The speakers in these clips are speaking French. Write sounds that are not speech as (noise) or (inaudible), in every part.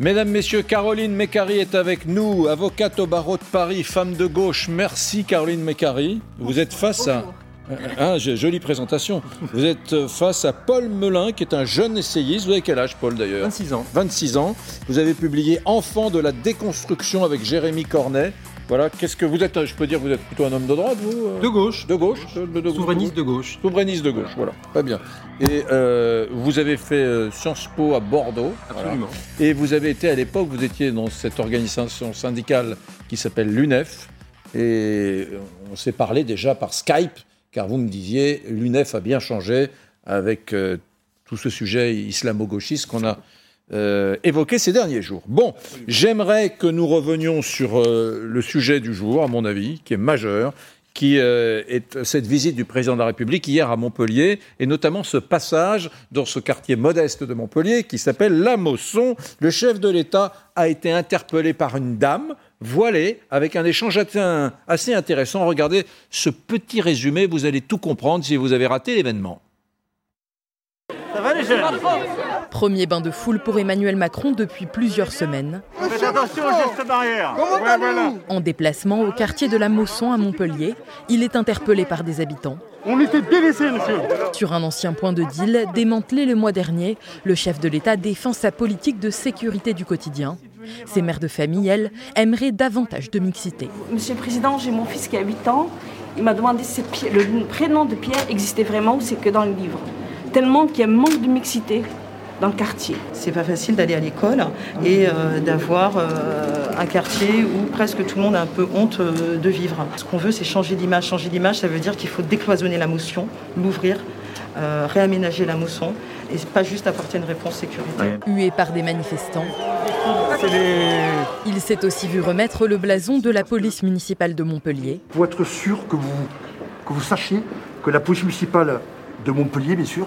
Mesdames, Messieurs, Caroline Mécari est avec nous, avocate au barreau de Paris, femme de gauche. Merci Caroline Mécari. Vous êtes face à... Hein, jolie présentation. Vous êtes face à Paul Melun, qui est un jeune essayiste. Vous avez quel âge, Paul, d'ailleurs 26 ans. 26 ans. Vous avez publié Enfant de la déconstruction avec Jérémy Cornet. Voilà, qu'est-ce que vous êtes Je peux dire que vous êtes plutôt un homme de droite, vous euh De gauche. De gauche Souverainiste de gauche. Souverainiste de gauche, voilà. Très bien. Et euh, vous avez fait euh, Sciences Po à Bordeaux. Absolument. Et vous avez été à l'époque, vous étiez dans cette organisation syndicale qui s'appelle l'UNEF. Et on s'est parlé déjà par Skype, car vous me disiez, l'UNEF a bien changé avec tout ce sujet islamo-gauchiste qu'on a euh, évoqué ces derniers jours. Bon, j'aimerais que nous revenions sur euh, le sujet du jour, à mon avis, qui est majeur, qui euh, est cette visite du président de la République hier à Montpellier, et notamment ce passage dans ce quartier modeste de Montpellier qui s'appelle La Mosson. Le chef de l'État a été interpellé par une dame voilée, avec un échange assez intéressant. Regardez ce petit résumé, vous allez tout comprendre si vous avez raté l'événement. Ça va les jeunes? Premier bain de foule pour Emmanuel Macron depuis plusieurs semaines. Faites attention aux gestes barrières. En déplacement au quartier de la Mosson à Montpellier, il est interpellé par des habitants. On était délaissés, monsieur. Sur un ancien point de deal, démantelé le mois dernier, le chef de l'État défend sa politique de sécurité du quotidien. Ces mères de famille, elles, aimeraient davantage de mixité. Monsieur le Président, j'ai mon fils qui a 8 ans. Il m'a demandé si le prénom de Pierre existait vraiment ou c'est que dans le livre. Tellement qu'il y a un manque de mixité dans le quartier. C'est pas facile d'aller à l'école et euh, d'avoir euh, un quartier où presque tout le monde a un peu honte euh, de vivre. Ce qu'on veut, c'est changer d'image. Changer d'image, ça veut dire qu'il faut décloisonner la motion, l'ouvrir, réaménager la motion et pas juste apporter une réponse sécuritaire. Hué par des manifestants. Il s'est aussi vu remettre le blason de la police municipale de Montpellier. Pour être sûr que vous, que vous sachiez que la police municipale de Montpellier, bien sûr,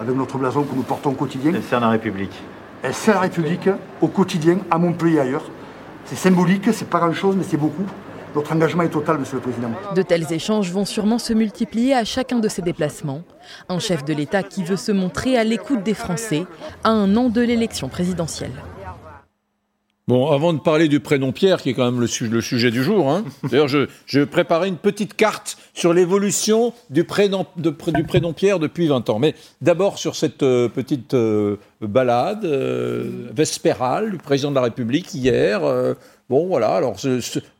avec notre blason que nous portons au quotidien. Elle sert la République. Elle sert la République au quotidien, à Montpellier et ailleurs. C'est symbolique, c'est pas grand-chose, mais c'est beaucoup. Notre engagement est total, Monsieur le Président. De tels échanges vont sûrement se multiplier à chacun de ces déplacements. Un chef de l'État qui veut se montrer à l'écoute des Français à un an de l'élection présidentielle. Bon, avant de parler du prénom Pierre, qui est quand même le, sujet du jour, hein. (laughs) d'ailleurs, je, je préparer une petite carte sur l'évolution du prénom, du prénom Pierre depuis 20 ans. Mais d'abord sur cette euh, petite euh, balade euh, vespérale du président de la République hier. bon, voilà, alors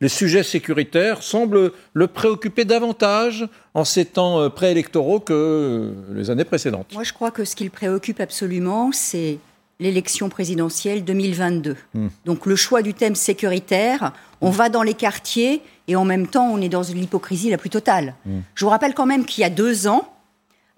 les sujets sécuritaires semblent le préoccuper davantage en ces temps préélectoraux que les années précédentes. Moi, je crois que ce qui le préoccupe absolument, c'est l'élection présidentielle 2022. Hmm. Donc le choix du thème sécuritaire, on va dans les quartiers et en même temps on est dans l'hypocrisie la plus totale. Hmm. Je vous rappelle quand même qu'il y a deux ans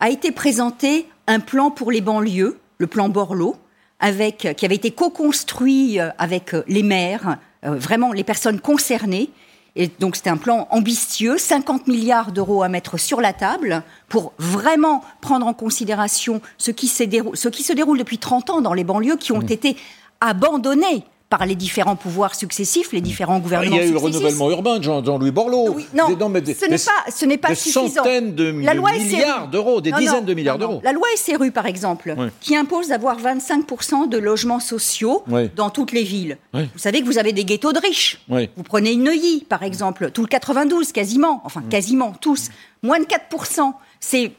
a été présenté un plan pour les banlieues, le plan Borloo, avec, qui avait été co-construit euh, avec euh, les maires, euh, vraiment les personnes concernées, et donc c'était un plan ambitieux, 50 milliards d'euros à mettre sur la table pour vraiment prendre en considération ce qui, ce qui se déroule depuis 30 ans dans les banlieues qui ont mmh. été abandonnées par les différents pouvoirs successifs, les différents gouvernements. Il y a eu le renouvellement urbain de Jean-Louis Borloo. non, ce n'est pas, ce n'est pas des centaines de, milliards d'euros, des dizaines de milliards d'euros. La loi SRU, par exemple, qui impose d'avoir 25% de logements sociaux dans toutes les villes. Vous savez que vous avez des ghettos de riches. Vous prenez une Neuilly, par exemple, tout le 92, quasiment, enfin quasiment tous, moins de 4%. Ces,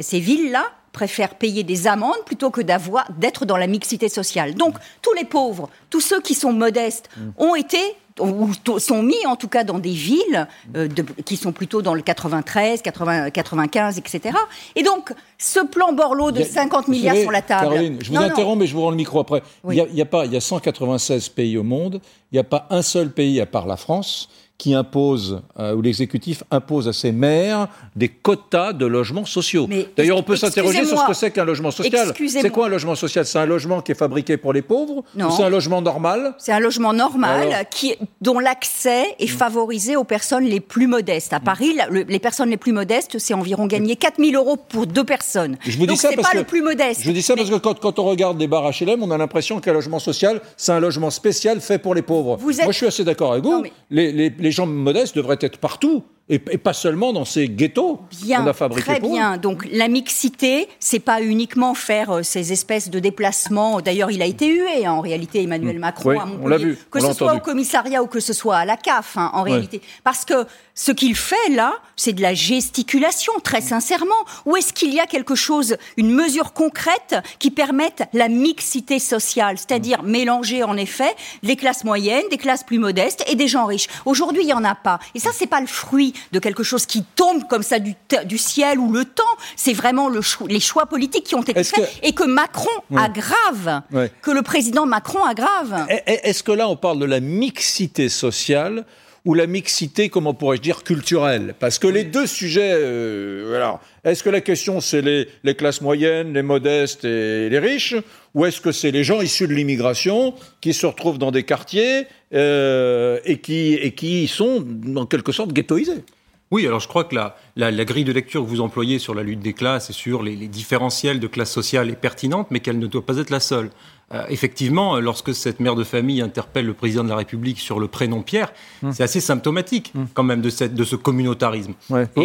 ces villes-là préfèrent payer des amendes plutôt que d'avoir d'être dans la mixité sociale. Donc tous les pauvres, tous ceux qui sont modestes mm. ont été ou sont mis en tout cas dans des villes euh, qui sont plutôt dans le 93, 80, 95, etc. Et donc, ce plan Borloo de 50 milliards sur la table. Caroline, je vous interromps, mais je vous rends le micro après. Il, y a, a, pas, il y a 196 pays au monde, il n'y a pas un seul pays à part la France qui impose, euh, ou l'exécutif impose à ses maires des quotas de logements sociaux. D'ailleurs, on peut s'interroger sur ce que c'est qu'un logement social. C'est quoi un logement social? C'est un logement qui est fabriqué pour les pauvres Ou c'est un logement normal? C'est un logement normal qui, dont l'accès est hmm. favorisé aux personnes les plus modestes. À Paris, les personnes les plus modestes, c'est environ gagner 4 000 euros pour deux personnes. Je vous dis Donc, ça pas le plus modeste. Je vous dis ça parce que quand, quand, on regarde des bars HLM, on a l'impression qu'un logement social, c'est un logement spécial fait pour les pauvres. Moi, je suis assez d'accord avec vous. les, les les gens modestes devraient être partout et, pas seulement dans ces ghettos qu'on a fabriqués Très bien. Donc la mixité, c'est pas uniquement faire euh, ces espèces de déplacements. D'ailleurs, il a été hué hein, en réalité, Emmanuel mmh. Macron oui, on l'a vu. Que ce soit au commissariat ou que ce soit à la CAF, hein, en réalité. Parce que ce qu'il fait là, c'est de la gesticulation, très sincèrement. Ou est-ce qu'il y a quelque chose, une mesure concrète qui permette la mixité sociale, c'est-à-dire mmh. mélanger en effet les classes moyennes, des classes plus modestes et des gens riches? Aujourd'hui, il n'y en a pas. Et ça, c'est pas le fruit de quelque chose qui tombe comme ça du, du ciel ou le temps. C'est vraiment le les choix politiques qui ont été faits et que Macron aggrave, que le président Macron aggrave. Est-ce que là, on parle de la mixité sociale ou la mixité, comment pourrais-je dire, culturelle? Parce que les deux sujets, euh, est-ce que la question c'est les, les, classes moyennes, les modestes et les riches, ou est-ce que c'est les gens issus de l'immigration qui se retrouvent dans des quartiers euh, et, qui, et qui sont en quelque sorte ghettoisés? Oui, alors je crois que la, la, grille de lecture que vous employez sur la lutte des classes et sur les, les différentiels de classe sociale est pertinente, mais qu'elle ne doit pas être la seule. Euh, effectivement, lorsque cette mère de famille interpelle le président de la République sur le prénom Pierre, hum. c'est assez symptomatique hum. quand même de, cette, de ce communautarisme.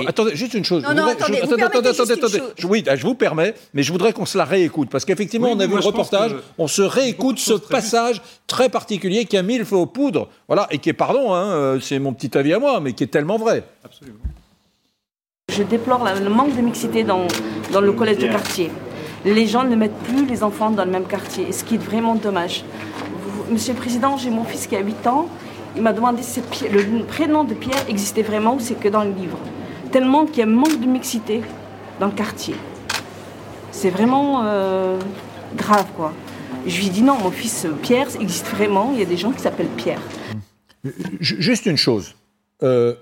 attendez, juste une chose. Non, non, attendez, je, attendez, attendez, attendez. oui, je vous permets, mais je voudrais qu'on se la réécoute parce qu'effectivement, on a vu le reportage, on se réécoute ce passage très particulier qui a mis le feu aux poudres, voilà, et qui est, pardon, hein, euh, c'est mon petit avis à moi, mais qui est tellement vrai. Absolument. Je déplore le manque de mixité dans, dans le collège de quartier les gens ne mettent plus les enfants dans le même quartier, ce qui est vraiment dommage. Monsieur le Président, j'ai mon fils qui a 8 ans. Il m'a demandé si le prénom de Pierre existait vraiment ou c'est que dans le livre. Tellement qu'il y a un manque de mixité dans le quartier. C'est vraiment euh, grave, quoi. Je lui ai dit non, mon fils Pierre existe vraiment. Il y a des gens qui s'appellent Pierre. Juste une chose. Euh,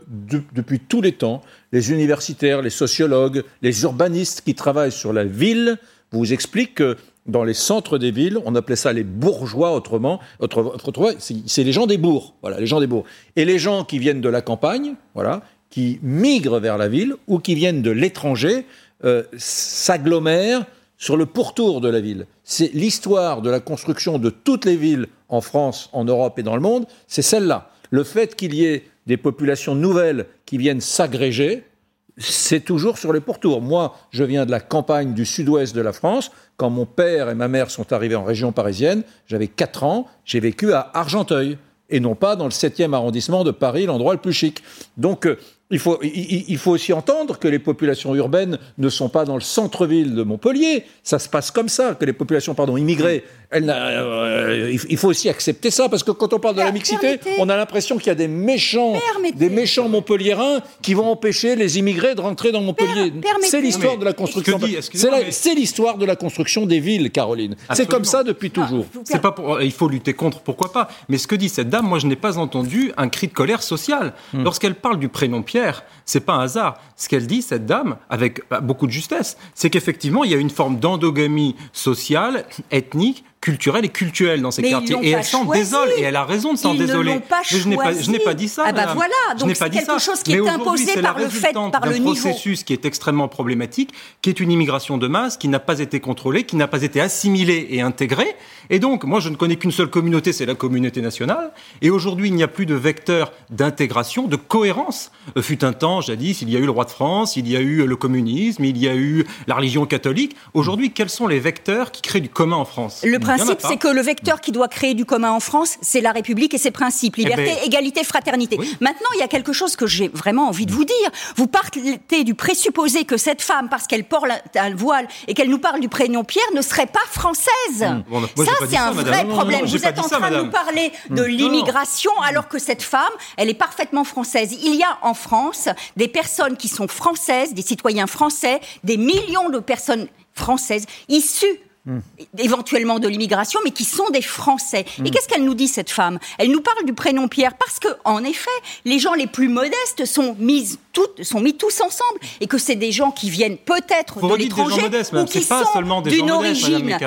depuis tous les temps, les universitaires, les sociologues, les urbanistes qui travaillent sur la ville vous explique que dans les centres des villes, on appelait ça les bourgeois autrement. autrement c'est les gens des bourgs, voilà, les gens des bourgs. Et les gens qui viennent de la campagne, voilà, qui migrent vers la ville ou qui viennent de l'étranger, euh, s'agglomèrent sur le pourtour de la ville. C'est l'histoire de la construction de toutes les villes en France, en Europe et dans le monde, c'est celle-là. Le fait qu'il y ait des populations nouvelles qui viennent s'agréger, c'est toujours sur les pourtours. Moi, je viens de la campagne du sud-ouest de la France. Quand mon père et ma mère sont arrivés en région parisienne, j'avais 4 ans, j'ai vécu à Argenteuil, et non pas dans le 7e arrondissement de Paris, l'endroit le plus chic. Donc, euh, il faut, il, faut, aussi entendre que les populations urbaines ne sont pas dans le centre-ville de Montpellier. Ça se passe comme ça, que les populations pardon, immigrées, euh, il faut aussi accepter ça, parce que quand on parle de la mixité, on a l'impression qu'il y a des méchants, des méchants Montpelliérains qui vont empêcher les immigrés de rentrer dans Montpellier. C'est l'histoire de la construction. C'est l'histoire de la construction des villes, Caroline. C'est comme ça depuis toujours. C'est pas pour, il faut lutter contre, pourquoi pas. Mais ce que dit cette dame, moi je n'ai pas entendu un cri de colère sociale. Hmm. Lorsqu'elle parle du prénom Pierre, c'est pas un hasard. Ce qu'elle dit, cette dame, avec bah, beaucoup de justesse, c'est qu'effectivement, il y a une forme d'endogamie sociale, ethnique, culturelle et culturelle dans ces quartiers. Et elle s'en désole, et elle a raison de s'en désoler. je n'ai pas, je n'ai pas dit ça. Ah bah voilà, donc c'est quelque chose qui est imposé par le fait, par le niveau. processus qui est extrêmement problématique, qui est une immigration de masse, qui n'a pas été contrôlée, qui n'a pas été assimilée et intégrée. Et donc, moi, je ne connais qu'une seule communauté, c'est la communauté nationale. Et aujourd'hui, il n'y a plus de vecteur d'intégration, de cohérence. Euh, fut un temps, jadis, il y a eu le roi de France, il y a eu le communisme, il y a eu la religion catholique. Aujourd'hui, quels sont les vecteurs qui créent du commun en France? Principe, c'est que le vecteur qui doit créer du commun en France, c'est la République et ses principes. Eh Liberté, ben, égalité, fraternité. Maintenant, il y a quelque chose que j'ai vraiment envie de vous dire. Vous partez du présupposé que cette femme, parce qu'elle porte un voile et qu'elle nous parle du prénom Pierre, ne serait pas française. Hmm. ça, c'est un vrai problème. vous êtes en train de nous parler de hmm. l'immigration alors que cette femme, elle est parfaitement française. Il y a en France des personnes qui sont françaises, des citoyens français, des millions de personnes françaises issues éventuellement de l'immigration, mais qui sont des Français. Et mm. qu'est-ce qu'elle nous dit, cette femme? Elle nous parle du prénom Pierre parce que, en effet, les gens les plus modestes sont mis, sont mis tous ensemble et que c'est des gens qui viennent peut-être de l'étranger ou qui sont d'une origine,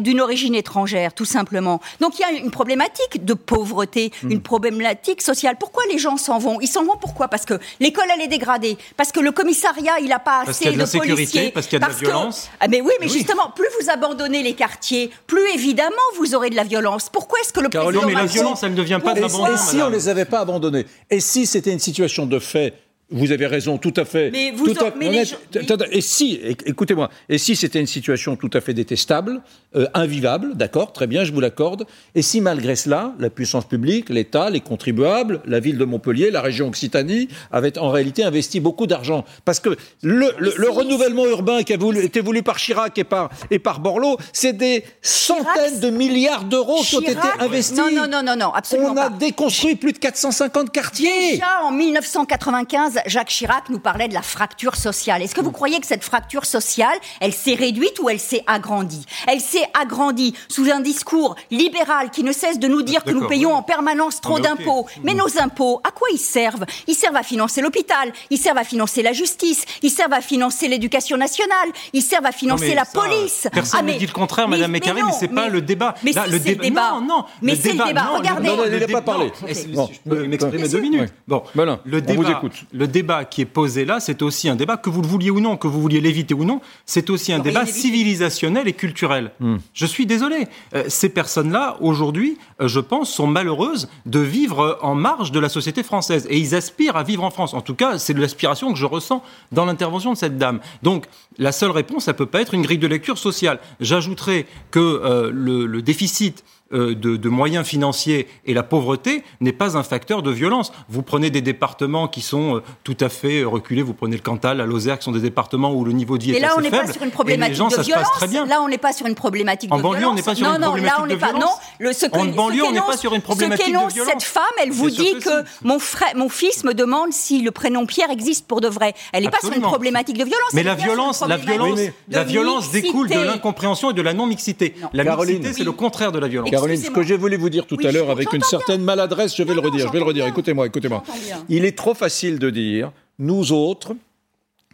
d'une origine étrangère, tout simplement. Donc il y a une problématique de pauvreté, mm. une problématique sociale. Pourquoi les gens s'en vont? Ils s'en vont pourquoi? Parce que l'école elle est dégradée, parce que le commissariat il n'a pas assez de, policiers, parce qu'il y a de la violence. Ah, mais oui, mais justement, plus vous abandonner les quartiers, plus évidemment vous aurez de la violence. Pourquoi est-ce que le président mais la violence, elle ne vient pas de Et si on ne les avait pas abandonnés Et si c'était une situation de fait vous avez raison, tout à fait. Mais vous tout en- à- mais non, les mais- gens- attendez, Et si, éc- écoutez-moi, et si c'était une situation tout à fait détestable, euh, invivable, d'accord, très bien, je vous l'accorde, et si malgré cela, la puissance publique, l'État, les contribuables, la ville de Montpellier, la région Occitanie, avaient en réalité investi beaucoup d'argent Parce que le, le- le renouvellement urbain qui a voulu- été voulu par Chirac et par, et par Borloo, c'est des centaines de milliards d'euros qui ont été investis. Non, non, non, non, non, absolument On a pas. déconstruit plus de 450 quartiers. Déjà en 1995, Jacques Chirac nous parlait de la fracture sociale. Est-ce que vous croyez que cette fracture sociale, elle s'est réduite ou elle s'est agrandie? Elle s'est agrandie sous un discours libéral qui ne cesse de nous dire que nous payons oui. en permanence trop mais d'impôts. Mais nos impôts, à quoi ils servent? Ils servent à financer l'hôpital, ils servent à financer la justice, ils servent à financer l'éducation nationale, ils servent à financer la ça, police. Personne Ah, ne dit le contraire, mais- Madame mais Mécaré, mais, non, c'est pas mais- le débat. Mais Là, si, le débat-. Non, non. Mais c'est le débat. non, Regardez. Non, non, il n'a pas parlé. je peux m'exprimer deux minutes. Bon, Voilà, le on vous débat, écoute. le débat qui est posé là, c'est aussi un débat que vous le vouliez ou non, que vous vouliez l'éviter ou non, c'est aussi un débat civilisationnel et culturel. Hmm. Je suis désolé. Euh, ces personnes-là, aujourd'hui, euh, je pense, sont malheureuses de vivre euh, en marge de la société française. Et ils aspirent à vivre en France. En tout cas, c'est l'aspiration que je ressens dans l'intervention de cette dame. Donc, la seule réponse, ça peut pas être une grille de lecture sociale. J'ajouterai que euh, le, le déficit de, de moyens financiers et la pauvreté n'est pas un facteur de violence. Vous prenez des départements qui sont euh, tout à fait reculés, vous prenez le Cantal, la Lozère, qui sont des départements où le niveau de vie Mais est là, assez on n'est pas sur une et problématique gens, de violence. très bien. Là, on n'est pas sur une problématique En de banlieue, violence. on n'est pas sur non, une non, problématique là, on de n'est pas. violence. Non, le, ce que, En banlieue, on n'est pas sur une problématique Ce de violence. cette femme, elle vous dit que mon frère, mon fils me demande si le prénom Pierre existe pour de vrai. Elle n'est pas sur une problématique de violence. Mais la violence, la violence, la violence découle de mixité. l'incompréhension et de la non-mixité. Non. La Caroline. mixité, c'est le contraire de la violence. Caroline, ce que j'ai voulu vous dire tout Oui, à l'heure avec une certaine maladresse, je vais le non, redire, je vais le redire. Écoutez-moi, écoutez-moi. Il est trop facile de dire, nous autres,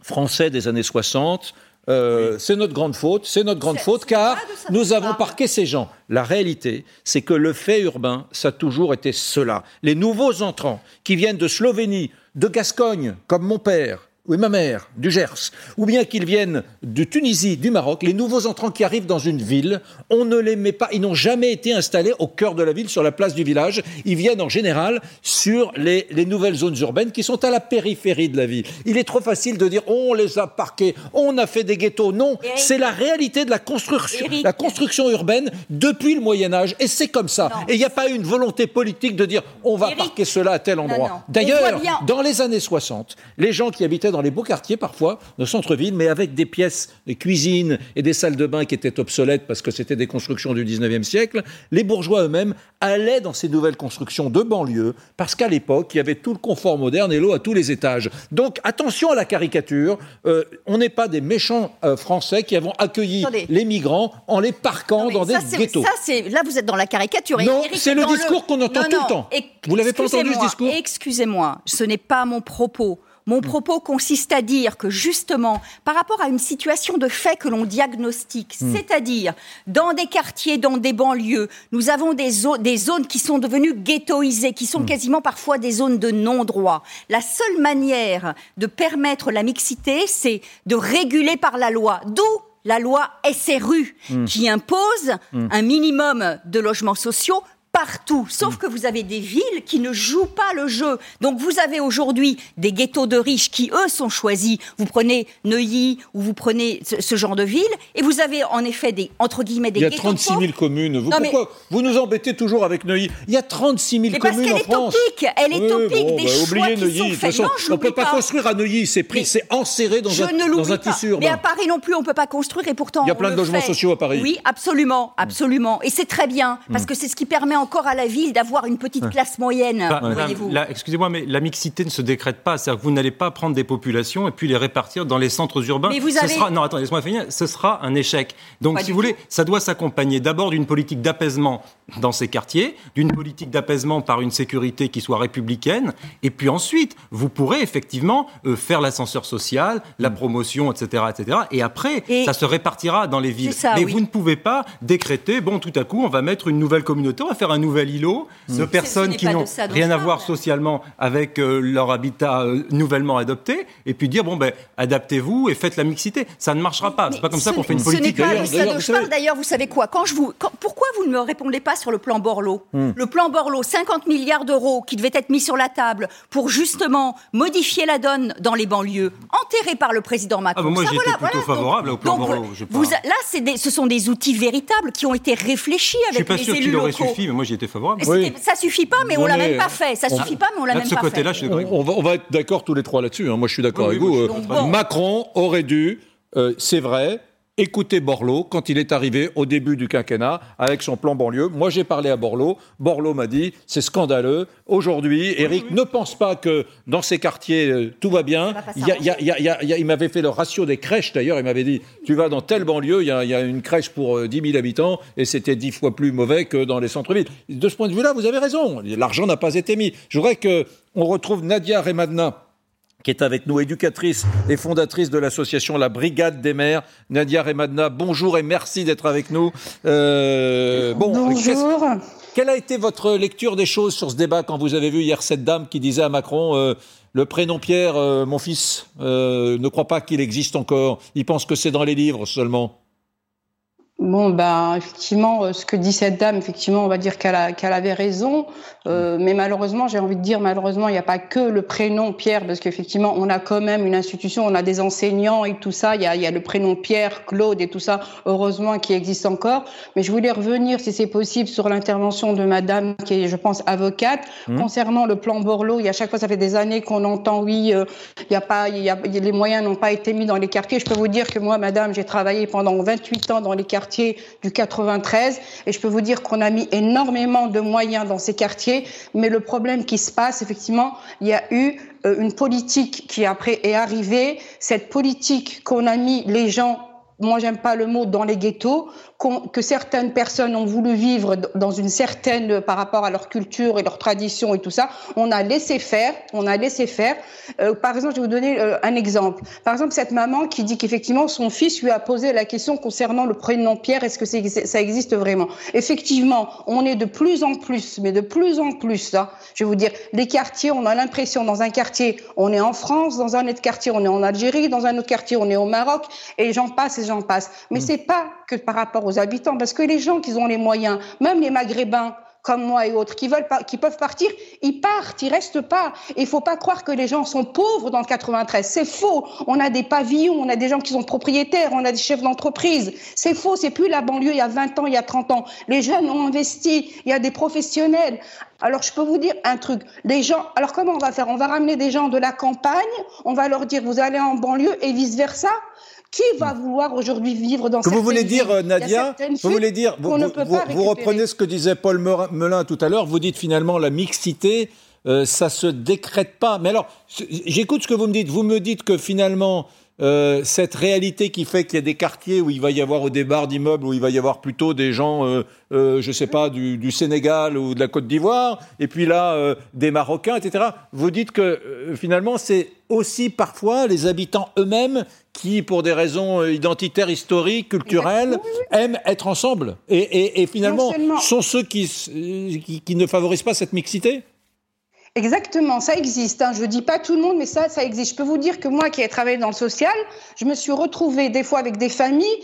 Français des années 60, euh, c'est notre grande faute, c'est notre grande faute, car nous avons parqué ces gens. La réalité, c'est que le fait urbain, ça a toujours été cela. Les nouveaux entrants qui viennent de Slovénie, de Gascogne, comme mon père, ou ma mère, du Gers, ou bien qu'ils viennent de Tunisie, du Maroc, les nouveaux entrants qui arrivent dans une ville, on ne les met pas, ils n'ont jamais été installés au cœur de la ville, sur la place du village, ils viennent en général sur les, les nouvelles zones urbaines qui sont à la périphérie de la ville. Il est trop facile de dire on les a parqués, on a fait des ghettos. Non, c'est la réalité de la construction, Eric. la construction urbaine depuis le Moyen Âge, et c'est comme ça. Non. Et il n'y a pas eu une volonté politique de dire on va Eric. parquer cela à tel endroit. D'ailleurs, dans les années 60, les gens qui habitaient dans les beaux quartiers, parfois, de centre-ville, mais avec des pièces de cuisine et des salles de bain qui étaient obsolètes parce que c'était des constructions du 19e siècle, les bourgeois eux-mêmes allaient dans ces nouvelles constructions de banlieue parce qu'à l'époque, il y avait tout le confort moderne et l'eau à tous les étages. Donc, attention à la caricature. Euh, on n'est pas des méchants euh, Français qui avons accueilli Attendez. les migrants en les parquant Non, dans ça, des c'est- ghettos. Ça, là, vous êtes dans la caricature. Et Non, c'est le dans discours qu'on entend Non, tout le temps. Vous l'avez pas entendu, ce discours Excusez-moi, ce n'est pas mon propos. Mon propos consiste à dire que justement, par rapport à une situation de fait que l'on diagnostique, c'est-à-dire dans des quartiers, dans des banlieues, nous avons des, zo- des zones qui sont devenues ghettoisées, qui sont quasiment parfois des zones de non-droit. La seule manière de permettre la mixité, c'est de réguler par la loi. D'où la loi SRU, qui impose un minimum de logements sociaux partout. Sauf que vous avez des villes qui ne jouent pas le jeu. Donc vous avez aujourd'hui des ghettos de riches qui, eux, sont choisis. Vous prenez Neuilly ou vous prenez ce, ce genre de ville et vous avez en effet des, entre guillemets, des Il y a ghettos 36 000 pauvres. communes. Vous, Non, mais- pourquoi vous nous embêtez toujours avec Neuilly? Il y a 36 000 Mais parce communes qu'elle en est France. topique, elle est topique bon, des bah, choix oubliez qui Neuilly. sont De toute faits. façon, Non, je on ne peut pas, pas. construire à Neuilly. C'est pris, c'est enserré dans Je un, ne dans l'oublie un pas. tissu Mais à. Paris non plus, on peut pas construire et pourtant Il y a plein de logements fait. sociaux à Paris. Oui, absolument, absolument. Et c'est très bien parce que c'est ce qui permet encore à la ville d'avoir une petite classe moyenne. Bah, voyez-vous. Excusez-moi, mais la mixité ne se décrète pas. C'est-à-dire que vous n'allez pas prendre des populations et puis les répartir dans les centres urbains. Mais vous Ce avez- sera, non, attendez, laissez-moi finir. Ce sera un échec. Donc, Pas si vous voulez, ça doit s'accompagner d'abord d'une politique d'apaisement dans ces quartiers, d'une politique d'apaisement par une sécurité qui soit républicaine, et puis ensuite, vous pourrez effectivement euh, faire l'ascenseur social, la promotion, etc., etc. Et après, Et- ça se répartira dans les villes. C'est ça, Mais oui. vous ne pouvez pas décréter, bon, tout à coup, on va mettre une nouvelle communauté, on va faire un un nouvel îlot de personnes qui n'ont rien à voir socialement avec euh, leur habitat euh, nouvellement adopté, et puis dire bon ben adaptez-vous et faites la mixité. Ça ne marchera pas. C'est pas comme ça qu'on fait une politique. Ce n'est pas parle. D'ailleurs, vous savez quoi? Quand je vous, pourquoi vous ne me répondez pas sur le plan Borloo? Hmm. Le plan Borloo, 50 milliards d'euros qui devaient être mis sur la table pour justement modifier la donne dans les banlieues, enterré par le président Macron. Ah ben moi j'étais plutôt favorable au plan Borloo. là, des, ce sont des outils véritables qui ont été réfléchis avec les élus locaux. Je suis pas sûr qu'il aurait suffi, mais moi j'y étais favorable. Ça suffit pas, mais on l'a même pas fait. Ça suffit pas, mais on l'a même pas fait. De ce côté-là, je suis d'accord. On va, être d'accord tous les trois là-dessus. Hein. Moi, je suis d'accord avec vous. Euh, Macron aurait dû, euh, c'est vrai, écouter Borloo quand il est arrivé au début du quinquennat avec son plan banlieue. Moi, j'ai parlé à Borloo. Borloo m'a dit c'est scandaleux. Aujourd'hui, Eric ne pense pas que dans ces quartiers euh, tout va bien. Il, m'avait fait le ratio des crèches d'ailleurs. Il m'avait dit tu vas dans telle banlieue, il y, a, une crèche pour 10 000 habitants et c'était dix fois plus mauvais que dans les centres-villes. De ce point de vue-là, vous avez raison. L'argent n'a pas été mis. Je voudrais qu'on retrouve Nadia Remadna qui est avec nous, éducatrice et fondatrice de l'association La Brigade des Mères. Nadia Remadna, bonjour et merci d'être avec nous. Euh, bon, bonjour. Quelle a été votre lecture des choses sur ce débat quand vous avez vu hier cette dame qui disait à Macron euh, le prénom Pierre, euh, mon fils, ne croit pas qu'il existe encore. Il pense que c'est dans les livres seulement. Bon, ben, effectivement, ce que dit cette dame, effectivement, on va dire qu'elle avait raison. Euh, mais malheureusement, j'ai envie de dire, malheureusement, il n'y a pas que le prénom Pierre, parce qu'effectivement, on a quand même une institution, on a des enseignants et tout ça. Il y a, il y a le prénom Pierre, Claude et tout ça, heureusement, qui existe encore. Mais je voulais revenir, si c'est possible, sur l'intervention de madame, qui est, je pense, avocate. Mmh. Concernant le plan Borloo, il y a chaque fois, ça fait des années qu'on entend, oui, euh, il y a pas, il y a, les moyens n'ont pas été mis dans les quartiers. Je peux vous dire que moi, madame, j'ai travaillé pendant 28 ans dans les quartiers du 93 et je peux vous dire qu'on a mis énormément de moyens dans ces quartiers, mais le problème qui se passe, effectivement, il y a eu euh, une politique qui après est arrivée, cette politique qu'on a mis les gens moi j'aime pas le mot dans les ghettos, que certaines personnes ont voulu vivre dans une certaine par rapport à leur culture et leur tradition et tout ça, on a laissé faire, on a laissé faire. Euh, par exemple, je vais vous donner euh, un exemple. Par exemple, cette maman qui dit qu'effectivement son fils lui a posé la question concernant le prénom Pierre, est-ce que ça existe vraiment? Effectivement, on est de plus en plus, mais de plus en plus, hein, je vais vous dire, les quartiers, on a l'impression dans un quartier, on est en France, dans un autre quartier, on est en Algérie, dans un autre quartier, on est au Maroc, et j'en passe et j'en passe. Mais mmh. c'est pas que par rapport aux habitants, parce que les gens qui ont les moyens, même les Maghrébins, comme moi et autres, qui veulent qui peuvent partir, ils partent, ils restent pas. Il faut pas croire que les gens sont pauvres dans le 93. C'est faux. On a des pavillons, on a des gens qui sont propriétaires, on a des chefs d'entreprise. C'est faux. C'est plus la banlieue il y a 20 ans, il y a 30 ans. Les jeunes ont investi. Il y a des professionnels. Alors je peux vous dire un truc. Les gens. Alors comment on va faire? On va ramener des gens de la campagne. On va leur dire vous allez en banlieue et vice versa. Qui va vouloir aujourd'hui vivre dans que vous voulez dire, Nadia Vous voulez dire, vous, vous, reprenez ce que disait Paul Melun tout à l'heure. Vous dites finalement la mixité, euh, ça se décrète pas. Mais alors, j'écoute ce que vous me dites. Vous me dites que finalement, euh, cette réalité qui fait qu'il y a des quartiers où il va y avoir au départ d'immeubles, où il va y avoir plutôt des gens, euh, euh, je ne sais pas, du, Sénégal ou de la Côte d'Ivoire, et puis là, des Marocains, etc. Vous dites que finalement, c'est aussi parfois les habitants eux-mêmes qui, pour des raisons identitaires, historiques, culturelles, aiment être ensemble. Et, finalement, sont ceux qui, qui ne favorisent pas cette mixité? Exactement, ça existe. Hein. Je ne dis pas tout le monde, mais ça, ça existe. Je peux vous dire que moi qui ai travaillé dans le social, je me suis retrouvée des fois avec des familles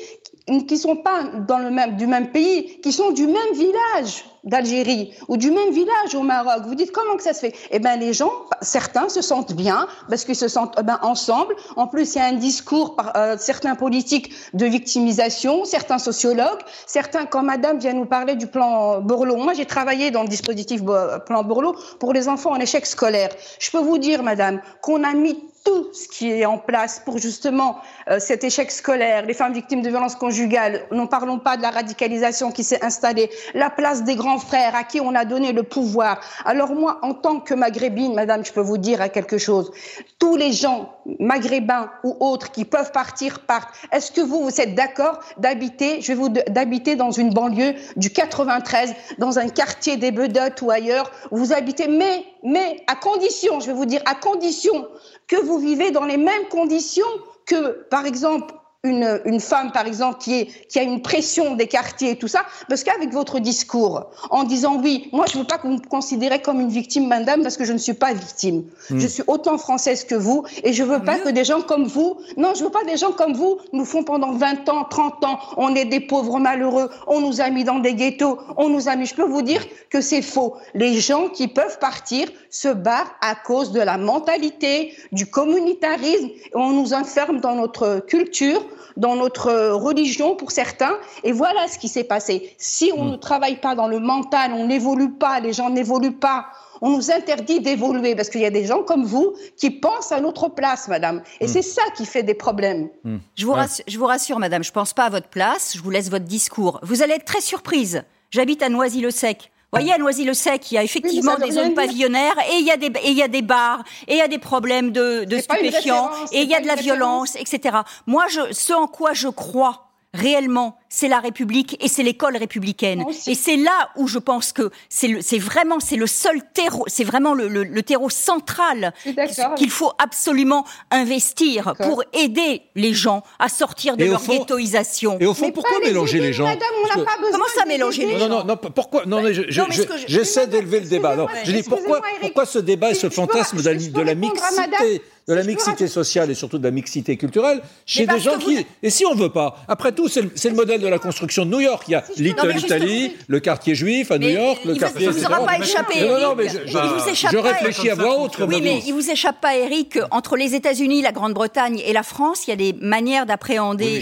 qui ne sont pas dans le même, du même pays, qui sont du même village d'Algérie ou du même village au Maroc. Vous dites comment que ça se fait? Eh ben les gens, certains se sentent bien parce qu'ils se sentent eh ben, ensemble. En plus, il y a un discours par euh, certains politiques de victimisation, certains sociologues, certains quand Madame vient nous parler du plan Borloo. Moi, j'ai travaillé dans le dispositif plan Borloo pour les enfants en échec scolaire. Je peux vous dire, Madame, qu'on a mis tout ce qui est en place pour justement euh, cet échec scolaire, les femmes victimes de violences conjugales, n'en parlons pas de la radicalisation qui s'est installée, la place des grands frères à qui on a donné le pouvoir. Alors moi, en tant que maghrébine, madame, je peux vous dire quelque chose. Tous les gens, maghrébins ou autres, qui peuvent partir, partent. Est-ce que vous, vous êtes d'accord d'habiter, je vais vous d'habiter dans une banlieue du 93, dans un quartier des Bedottes ou ailleurs, vous habitez, mais, mais à condition, je vais vous dire, à condition que vous vivez dans les mêmes conditions que, par exemple, une, une femme, par exemple, qui, est, qui a une pression des quartiers et tout ça, parce qu'avec votre discours, en disant oui, moi je ne veux pas que vous me considérez comme une victime, madame, parce que je ne suis pas victime. Hmm. Je suis autant française que vous, et je veux pas que des gens comme vous, non, je veux pas des gens comme vous nous font pendant 20 ans, 30 ans, on est des pauvres malheureux, on nous a mis dans des ghettos, on nous a mis, je peux vous dire que c'est faux. Les gens qui peuvent partir se barrent à cause de la mentalité, du communautarisme, on nous enferme dans notre culture, dans notre euh, religion pour certains. Et voilà ce qui s'est passé. Si on ne travaille pas dans le mental, on n'évolue pas, les gens n'évoluent pas, on nous interdit d'évoluer parce qu'il y a des gens comme vous qui pensent à notre place, madame. Et c'est ça qui fait des problèmes. Je vous, rassure, je vous rassure, madame, je ne pense pas à votre place, je vous laisse votre discours. Vous allez être très surprise. J'habite à Noisy-le-Sec. Voyez, à Noisy-le-Sec, il y a effectivement des zones pavillonnaires et il y a des, et il y a des bars et il y a des problèmes de, de stupéfiants et il y a de la violence, etc. Moi, je, ce en quoi je crois réellement, c'est la République et c'est l'école républicaine. Et c'est là où je pense que c'est le- c'est vraiment, c'est le seul terreau, c'est vraiment le, le- le terreau central qu'il faut absolument investir pour aider les gens à sortir de Et leur fond- ghettoisation. Et au fond, Mais pourquoi mélanger les gens Madame, on Parce n'a que- pas besoin Comment ça, mélanger les Non, non, non, pourquoi Non, mais je- ce je- j'essaie d'élever le débat. Non, je dis pourquoi, pourquoi se débat et ce fantasme de la, mixité, de la mixité sociale et surtout de la mixité culturelle chez des gens qui. vous- Et si on veut pas Après tout, c'est le, c'est le modèle de la construction de New York. Il y a Little Italy, le quartier juif à New Mais York, le il quartier. vous, vous aura pas échappé, Non, non, non, Eric. mais je, vous réfléchis à voix haute. Oui, mais il vous échappe pas, Eric, qu'entre les États-Unis, la Grande-Bretagne et la France, il y a des manières d'appréhender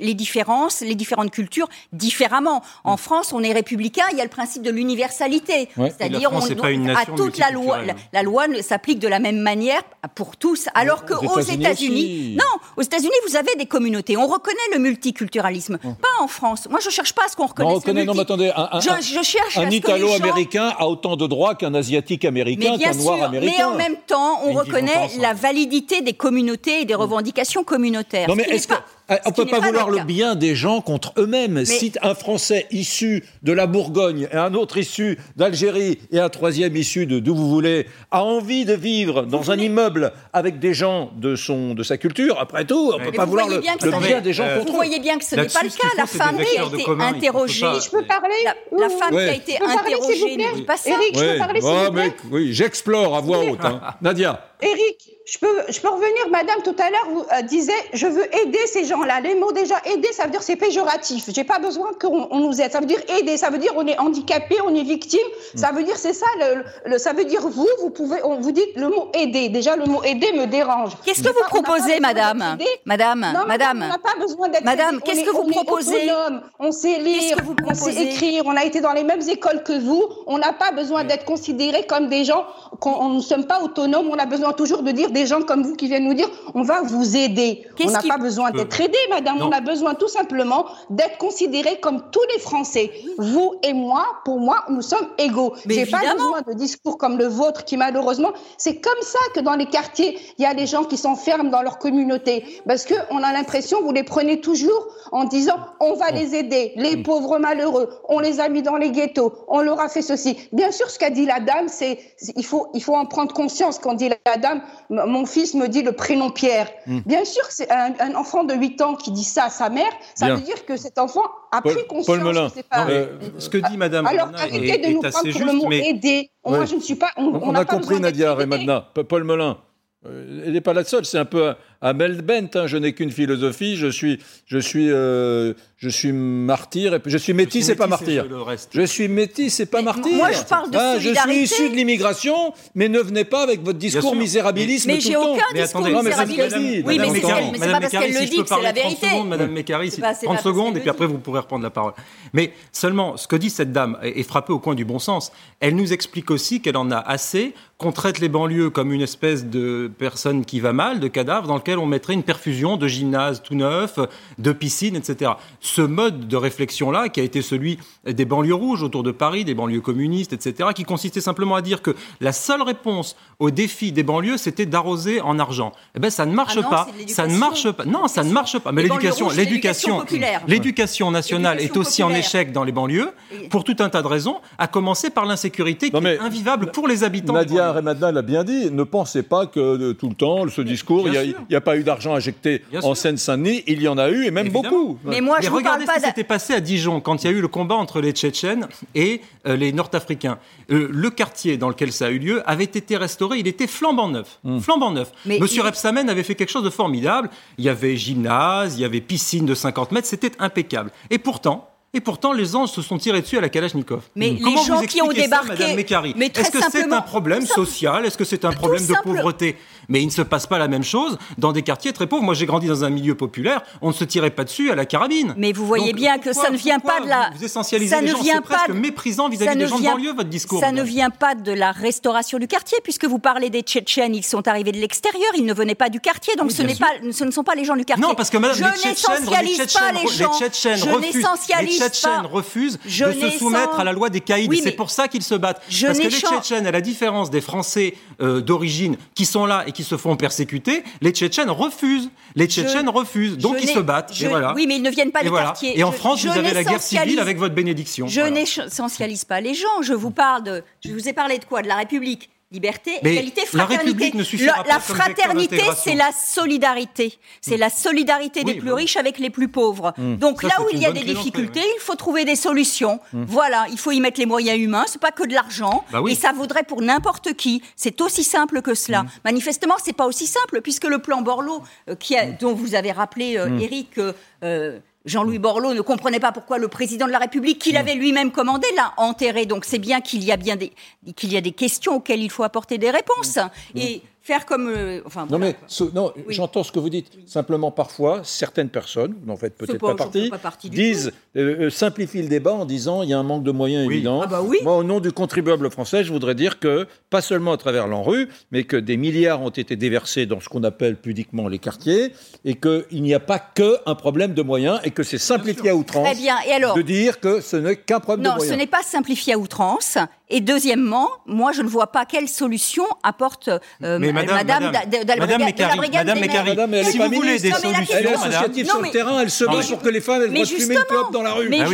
les différences, les différentes cultures différemment. En France, on est républicain, il y a le principe de l'universalité, c'est-à-dire on c'est pas une à toute la loi, la, loi ne s'applique de la même manière pour tous, alors que aux États-Unis non, aux États-Unis, vous avez des communautés. On reconnaît le multiculturalisme, pas en France. Moi, je cherche pas à ce qu'on reconnaisse on reconnaît, le non, mais attendez, un, un- je, je cherche un que gens- Italo-américain a autant de droits qu'un Asiatique américain, qu'un Noir américain. mais en même temps, on reconnaît ensemble. la validité des communautés et des revendications communautaires. Non mais est-ce pas- on ce peut pas vouloir le bien des gens contre eux-mêmes Si un Français issu de la Bourgogne et un autre issu d'Algérie et un troisième issu de d'où vous voulez a envie de vivre dans un immeuble avec des gens de son de sa culture, après tout, on peut Mais pas vouloir le, bien le des gens euh, contre Vous voyez bien que ce n'est pas le cas. La femme qui a été commun, interrogée, pas- Je peux parler la, la femme qui a été Je peux parler, s'il vous interrogée ne dit pas ça. Eric, je peux parler, s'il Ouais, vous plaît mais oui, j'explore à voix haute. hein. Nadia. Eric, je peux, je peux revenir, madame, tout à l'heure, vous euh, disiez, je veux aider ces Les mots déjà, aider, ça veut dire c'est péjoratif. J'ai pas besoin qu'on on nous aide. Ça veut dire aider, ça veut dire on est handicapé, on est victime. Ça veut dire, c'est ça, le, le- ça veut dire vous, vous pouvez, on vous dites le mot aider. Déjà, le mot aider me dérange. Qu'est-ce que vous proposez, madame. Madame, Non, madame, madame, on n'a pas besoin d'être Madame, qu'est-ce est- que vous on est proposez autonome, On sait lire, vous on sait écrire, on a été dans les mêmes écoles que vous. On n'a pas besoin d'être considérés comme des gens, qu'on on ne sommes pas autonomes. On a besoin toujours de dire des gens comme vous qui viennent nous dire on va vous aider. On n'a pas besoin d'être aidé, madame. Non. On a besoin tout simplement d'être considérés comme tous les Français. Vous et moi, pour moi, nous sommes égaux. Mais J'ai pas besoin de discours comme le vôtre qui malheureusement, c'est comme ça que dans les quartiers, il y a des gens qui s'enferment dans leur communauté parce que on a l'impression vous les prenez toujours en disant on va les aider, les Mm. pauvres malheureux, on les a mis dans les ghettos, on leur a fait ceci. Bien sûr, ce qu'a dit la dame, c'est il faut il faut en prendre conscience quand dit la dame. Mon fils me dit le prénom Pierre. Mm. Bien sûr, c'est un, un enfant de 8 ans qui dit ça à sa mère, ça Bien. veut dire que cet enfant a Paul- pris conscience. Paul Melun. que pas- Non, mais Euh, ce que dit Madame alors arrêtez est, de nous prendre assez pour juste, le mot mais aider. Moi, Ouais. je ne suis pas. On, On, on a pas compris Nadia. Remadna. Pa- Paul Melun. Euh, Elle n'est pas la seule, c'est un peu à- à Mel Bent. hein. Je n'ai qu'une philosophie. Je suis, je suis, euh, je suis martyr. Et, puis- je suis métis et pas martyr. Je suis métis et pas Mais martyr. moi, je parle de Ah, Je suis issu de l'immigration, mais ne venez pas avec votre discours misérabilisme Mais tout j'ai le temps. aucun Mais discours mais c'est ce misérabilisme. qu'elle dit, Oui, mais Madame c'est mais c'est pas parce qu'elle le dit que c'est la parler 30 vérité. secondes, Madame Mécari, C'est pas- c'est 30 pas parce qu'elle secondes, et puis après vous pourrez reprendre la parole. Mais seulement, ce que dit cette dame est frappé au coin du bon sens. Elle nous explique aussi qu'elle en a assez qu'on traite les banlieues comme une espèce de personne qui va mal, de cadavre, dans lequel on mettrait une perfusion de gymnase tout neuf, de piscine, etc. Ce mode de réflexion-là, qui a été celui des banlieues rouges autour de Paris, des banlieues communistes, etc., qui consistait simplement à dire que la seule réponse au défi des banlieues, c'était d'arroser en argent. Eh ben, ça ne marche Ah non, pas. Ça ne l'éducation. marche pas. Non, ça ne marche pas. Mais l'éducation, l'éducation l'éducation, nationale est aussi en échec dans les banlieues pour tout un tas de raisons, à commencer par l'insécurité qui est invivable pour les habitants. Nadia. Remadna l'a bien dit. Ne pensez pas que de tout le temps, ce discours. Il n'y a, pas eu d'argent injecté Bien en. Seine-Saint-Denis. Il y en a eu, et même Évidemment. beaucoup. Mais moi, je Mais vous parle regardez pas ce qui s'était passé à Dijon quand il y a eu le combat entre les Tchétchènes et euh, les Nord-Africains. Euh, le quartier dans lequel ça a eu lieu avait été restauré, il était flambant neuf. Flambant neuf. Mais Monsieur il- Repsamen avait fait quelque chose de formidable. Il y avait gymnase, il y avait piscine de 50 mètres, c'était impeccable. Et pourtant, et pourtant, les anges se sont tirés dessus à la Kalachnikov. Mais les Comment gens vous qui ont expliquez ça, débarqué- Madame Mécari Est-ce que c'est un problème social? Est-ce que c'est un problème de pauvreté? Mais il ne se passe pas la même chose dans des quartiers très pauvres. Moi, j'ai grandi dans un milieu populaire. On ne se tirait pas dessus à la carabine. Mais vous voyez Donc, bien que pourquoi- ça ne vient pas de la. Vous, essentialisez ça les ne gens. vient presque pas de- méprisant vis-à-vis des gens de vient- banlieue, votre discours. Ça ne vient pas de la restauration du quartier, puisque vous parlez des Tchétchènes, ils sont arrivés de l'extérieur, ils ne venaient pas du quartier, donc Oui, ce, n'est pas, ce ne sont pas les gens du quartier. Non, parce que madame, je les Tchétchènes, les n'essentialise pas Tchétchènes, les gens. Tchétchènes je refusent, les Tchétchènes refusent Je de se soumettre à la loi des caïds. Oui, c'est pour ça qu'ils se battent. je Parce que les Tchétchènes, à la différence des Français euh, d'origine qui sont là et qui se font persécuter, les Tchétchènes refusent. Les Tchétchènes refusent. Donc ils se battent. je- et voilà. Oui, mais ils ne viennent pas du voilà. quartier. Et en France, vous avez la guerre civile avec votre bénédiction. Je Voilà. n'essentialise pas les gens. Je vous parle de. Je vous ai parlé de quoi? De la République. Liberté, Mais égalité, la fraternité. République ne suffira La- pas fraternité, c'est la solidarité. C'est la solidarité Oui, des bah plus oui. riches avec les plus pauvres. Donc Ça, là où il y a des difficultés, il faut trouver des solutions. Voilà, il faut y mettre les moyens humains. C'est pas que de l'argent. Bah oui. Et ça vaudrait pour n'importe qui. C'est aussi simple que cela. Manifestement, c'est pas aussi simple puisque le plan Borloo, euh, qui a- dont vous avez rappelé, euh, Eric. euh, euh, Jean-Louis Borloo ne comprenait pas pourquoi le président de la République, qu'il avait lui-même commandé, l'a enterré. Donc c'est bien qu'il y a bien des qu'il y a des questions auxquelles il faut apporter des réponses. Et faire comme euh, enfin Non, voilà. mais ce- non, Oui. j'entends ce que vous dites. Simplement, parfois, certaines personnes, vous n'en faites peut-être pas- partie, pas disent, euh, euh, simplifient le débat en disant il y a un manque de moyens Oui. évident. Ah bah oui. Moi, au nom du contribuable français, je voudrais dire que, pas seulement à travers l'ANRU, mais que des milliards ont été déversés dans ce qu'on appelle pudiquement les quartiers, et qu'il n'y a pas qu'un problème de moyens, et que c'est simplifié à outrance Très bien. Et alors de dire que ce n'est qu'un problème Non, de ce moyens. n'est pas simplifié à outrance. Et deuxièmement, moi, je ne vois pas quelle solution apporte euh, Mais ma- madame, Da- madame, madame Mécari, si pas vous voulez des solutions, Elle est associative sur le terrain, elle se bat pour que les femmes elles Mais voient fumer le clope dans la rue. Mais Ah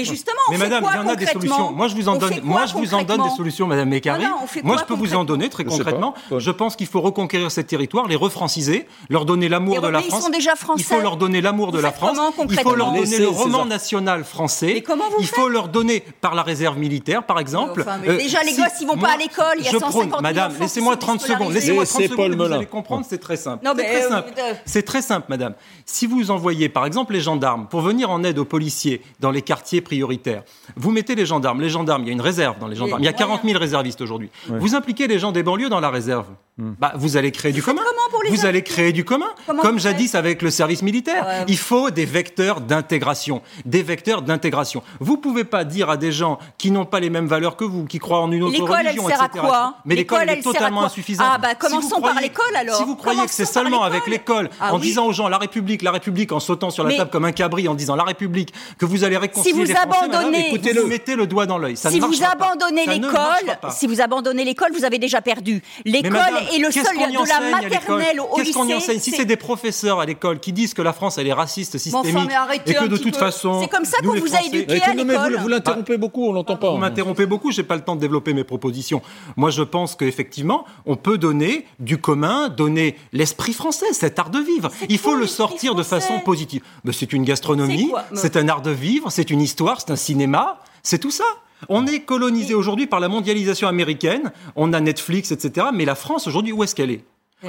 oui. justement, mais justement, on Mais fait madame, quoi il y en a des concrètement solutions. Moi, je vous en On donne. fait quoi Moi, je vous en donne des solutions, Madame Mécari. Moi, je peux vous en donner très concrètement. Je pense qu'il faut reconquérir ces territoires, les refranciser, leur donner l'amour Mais de la ils France. sont déjà Il français. faut leur donner l'amour de Vous la France. comment, Il faut leur donner le roman national français. Mais comment vous Il faut leur donner par la réserve militaire, par exemple. Enfin, mais déjà, les gosses, ils vont pas à l'école, il y a je 150 000 prône, Madame, laissez-moi qui sont 30 secondes. Laissez-moi 30 Laissez Paul secondes. Vous allez comprendre, c'est très simple. Non, C'est mais, très euh, simple. euh, C'est très simple, madame. Si vous envoyez, par exemple, les gendarmes pour venir en aide aux policiers dans les quartiers prioritaires, vous mettez les gendarmes. Les gendarmes, il y a une réserve dans les gendarmes. Il y a 40 000 réservistes aujourd'hui. Vous impliquez les gens des banlieues dans la réserve. Bah, vous allez créer du commun. comment pour les Vous allez créer du commun, Comment comme jadis avec le service militaire. Ouais. Il faut des vecteurs d'intégration. Des vecteurs d'intégration. Vous pouvez pas dire à des gens qui n'ont pas les mêmes valeurs que vous, qui croient en une autre L'école, elle religion, sert à etc. quoi Mais l'école, elle est à totalement insuffisante. Ah, bah, Si commençons par l'école, alors. Si vous croyez que c'est seulement avec l'école, Ah en oui. disant aux gens la République, la République, en sautant sur la Mais- table comme un cabri, en disant la République, que vous allez réconcilier Si vous les Français, madame, abandonnez- écoutez-le. Vous mettez le doigt dans l'œil. Ça si ne vous abandonnez l'école, si vous abandonnez l'école, vous avez déjà perdu. L'école est le qu'est-ce seul qu'on y de la enseigne à l'école maternelle au Qu'est-ce qu'on y lycée. enseigne Si c'est des professeurs à l'école qui disent que la France elle est raciste, enfin, systémique, mais arrêtez et que de toute peu. façon, C'est comme ça nous, qu'on les vous a éduqué. À non, mais vous, vous l'interrompez beaucoup, on l'entend pas. Vous m'interrompez beaucoup, j'ai pas le temps de développer mes propositions. Moi, je pense qu'effectivement, on peut donner du commun, donner l'esprit français, cet art de vivre. Il faut le sortir de façon positive. Mais c'est une gastronomie, c'est un art de vivre, c'est une histoire, c'est un cinéma, c'est tout ça. On est colonisé aujourd'hui par la mondialisation américaine, on a Netflix, etc. Mais la France aujourd'hui, où est-ce qu'elle est?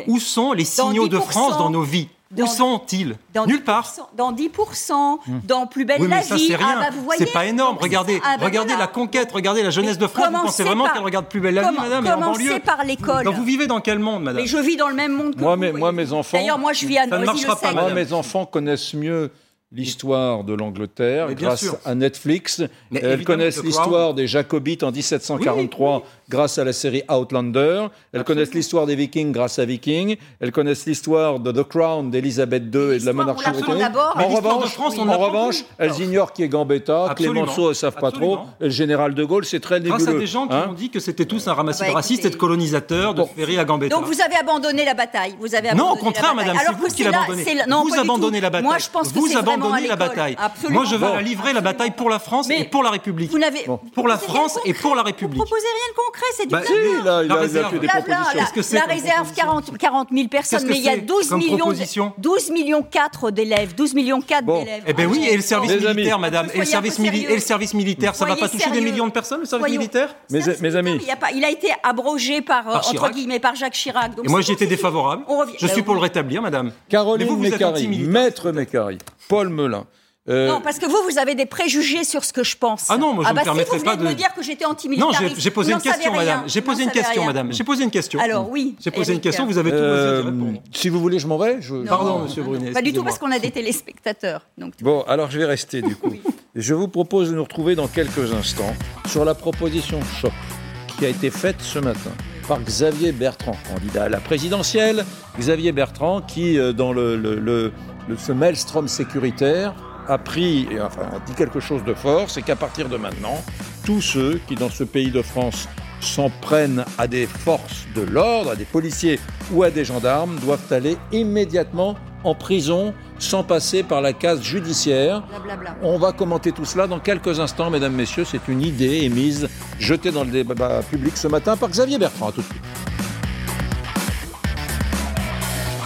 Où sont les signaux de 10%, France dans nos vies? Dans- Où sont-ils? Dans Nulle 10%, part. Dans 10%, dans Plus belle Oui, la mais ça, vie. c'est rien. Ah, bah, vous voyez, c'est pas énorme. Regardez. Ah, bah, regardez voilà. la conquête, regardez la jeunesse de France. Vous pensez vraiment par- qu'elle regarde plus belle la vie, madame, commencez par l'école. Donc vous vivez dans quel monde, madame? Mais je vis dans le même monde que Moi, vous. mes- voyez. moi, mes enfants- D'ailleurs, moi, je vis à Ça ne Noisy-le-Sec. marchera pas, Moi, mes enfants connaissent mieux l'histoire de l'Angleterre grâce sûr. à Netflix. Mais Elles connaissent l'histoire des Jacobites en 1743 grâce à la série Outlander. Elles connaissent l'histoire des Vikings grâce à Vikings. Elles connaissent l'histoire de The Crown d'Élisabeth II et de la monarchie britannique. En de revanche, France, on en revanche, elles ignorent qui est Gambetta, Absolument. Clémenceau, elles savent pas trop. Et le général de Gaulle, c'est très Grâce nébuleux. à des gens qui hein. ont dit que c'était tous un ramassis Ah bah, de racistes et de colonisateurs, de Bon. Ferry à Gambetta. Donc vous avez abandonné la bataille. Vous avez Non, au contraire, madame, c'est Alors vous qui l'abandonnez. Vous abandonnez la bataille. Moi, je pense que abandonner la bataille. Absolument Moi, je la livrer la bataille pour la France Mais et pour la République. Vous n'avez Pour la France et pour la. République. Vous proposez rien de concret, c'est du Bah. Si, là, il La a, il a réserve. fait des Blabla, propositions. la, Qu'est-ce que c'est la comme réserve, proposition 40, 40 000 personnes, mais il y a c'est 12 comme millions, proposition de, 12 millions 4 d'élèves, 12 millions 4 Bon. d'élèves. Eh ben oui, et le service militaire, madame, et le service, et le militaire, ça va pas toucher des millions de personnes, le service militaire Mes- amis. Il, a été abrogé par, entre guillemets, par Jacques Chirac. Donc Et moi, j'étais défavorable. Je suis Bah, pour le rétablir, madame. Caroline Mécari, maître Mécari, Paul Melun. euh, Non, parce que vous, vous avez des préjugés sur ce que je pense. Ah non, moi, je ah me bah si, permettrai vous pas de de- me dire que j'étais Non, antimilitariste. j'ai- j'ai posé une question, madame. J'ai posé une question, madame. J'ai posé une question. Alors oui. J'ai posé une question, vous avez tout euh, si vous voulez, je m'en vais. je- Non, Pardon, non, monsieur non, Brunet, Pas du tout parce qu'on a des téléspectateurs. Donc, tout- Bon, alors je vais rester du coup. (laughs) Je vous propose de nous retrouver dans quelques instants sur la proposition choc qui a été faite ce matin par Xavier Bertrand, candidat à la présidentielle. Xavier Bertrand qui, euh, dans le, le- le- le- ce maelstrom sécuritaire, a pris, et enfin, a dit quelque chose de fort, c'est qu'à partir de maintenant, tous ceux qui, dans ce pays de France, s'en prennent à des forces de l'ordre, à des policiers ou à des gendarmes, doivent aller immédiatement en prison sans passer par la case judiciaire. blablabla. On va commenter tout cela dans quelques instants, mesdames, messieurs. C'est une idée émise, jetée dans le débat public ce matin par Xavier Bertrand. À tout de suite.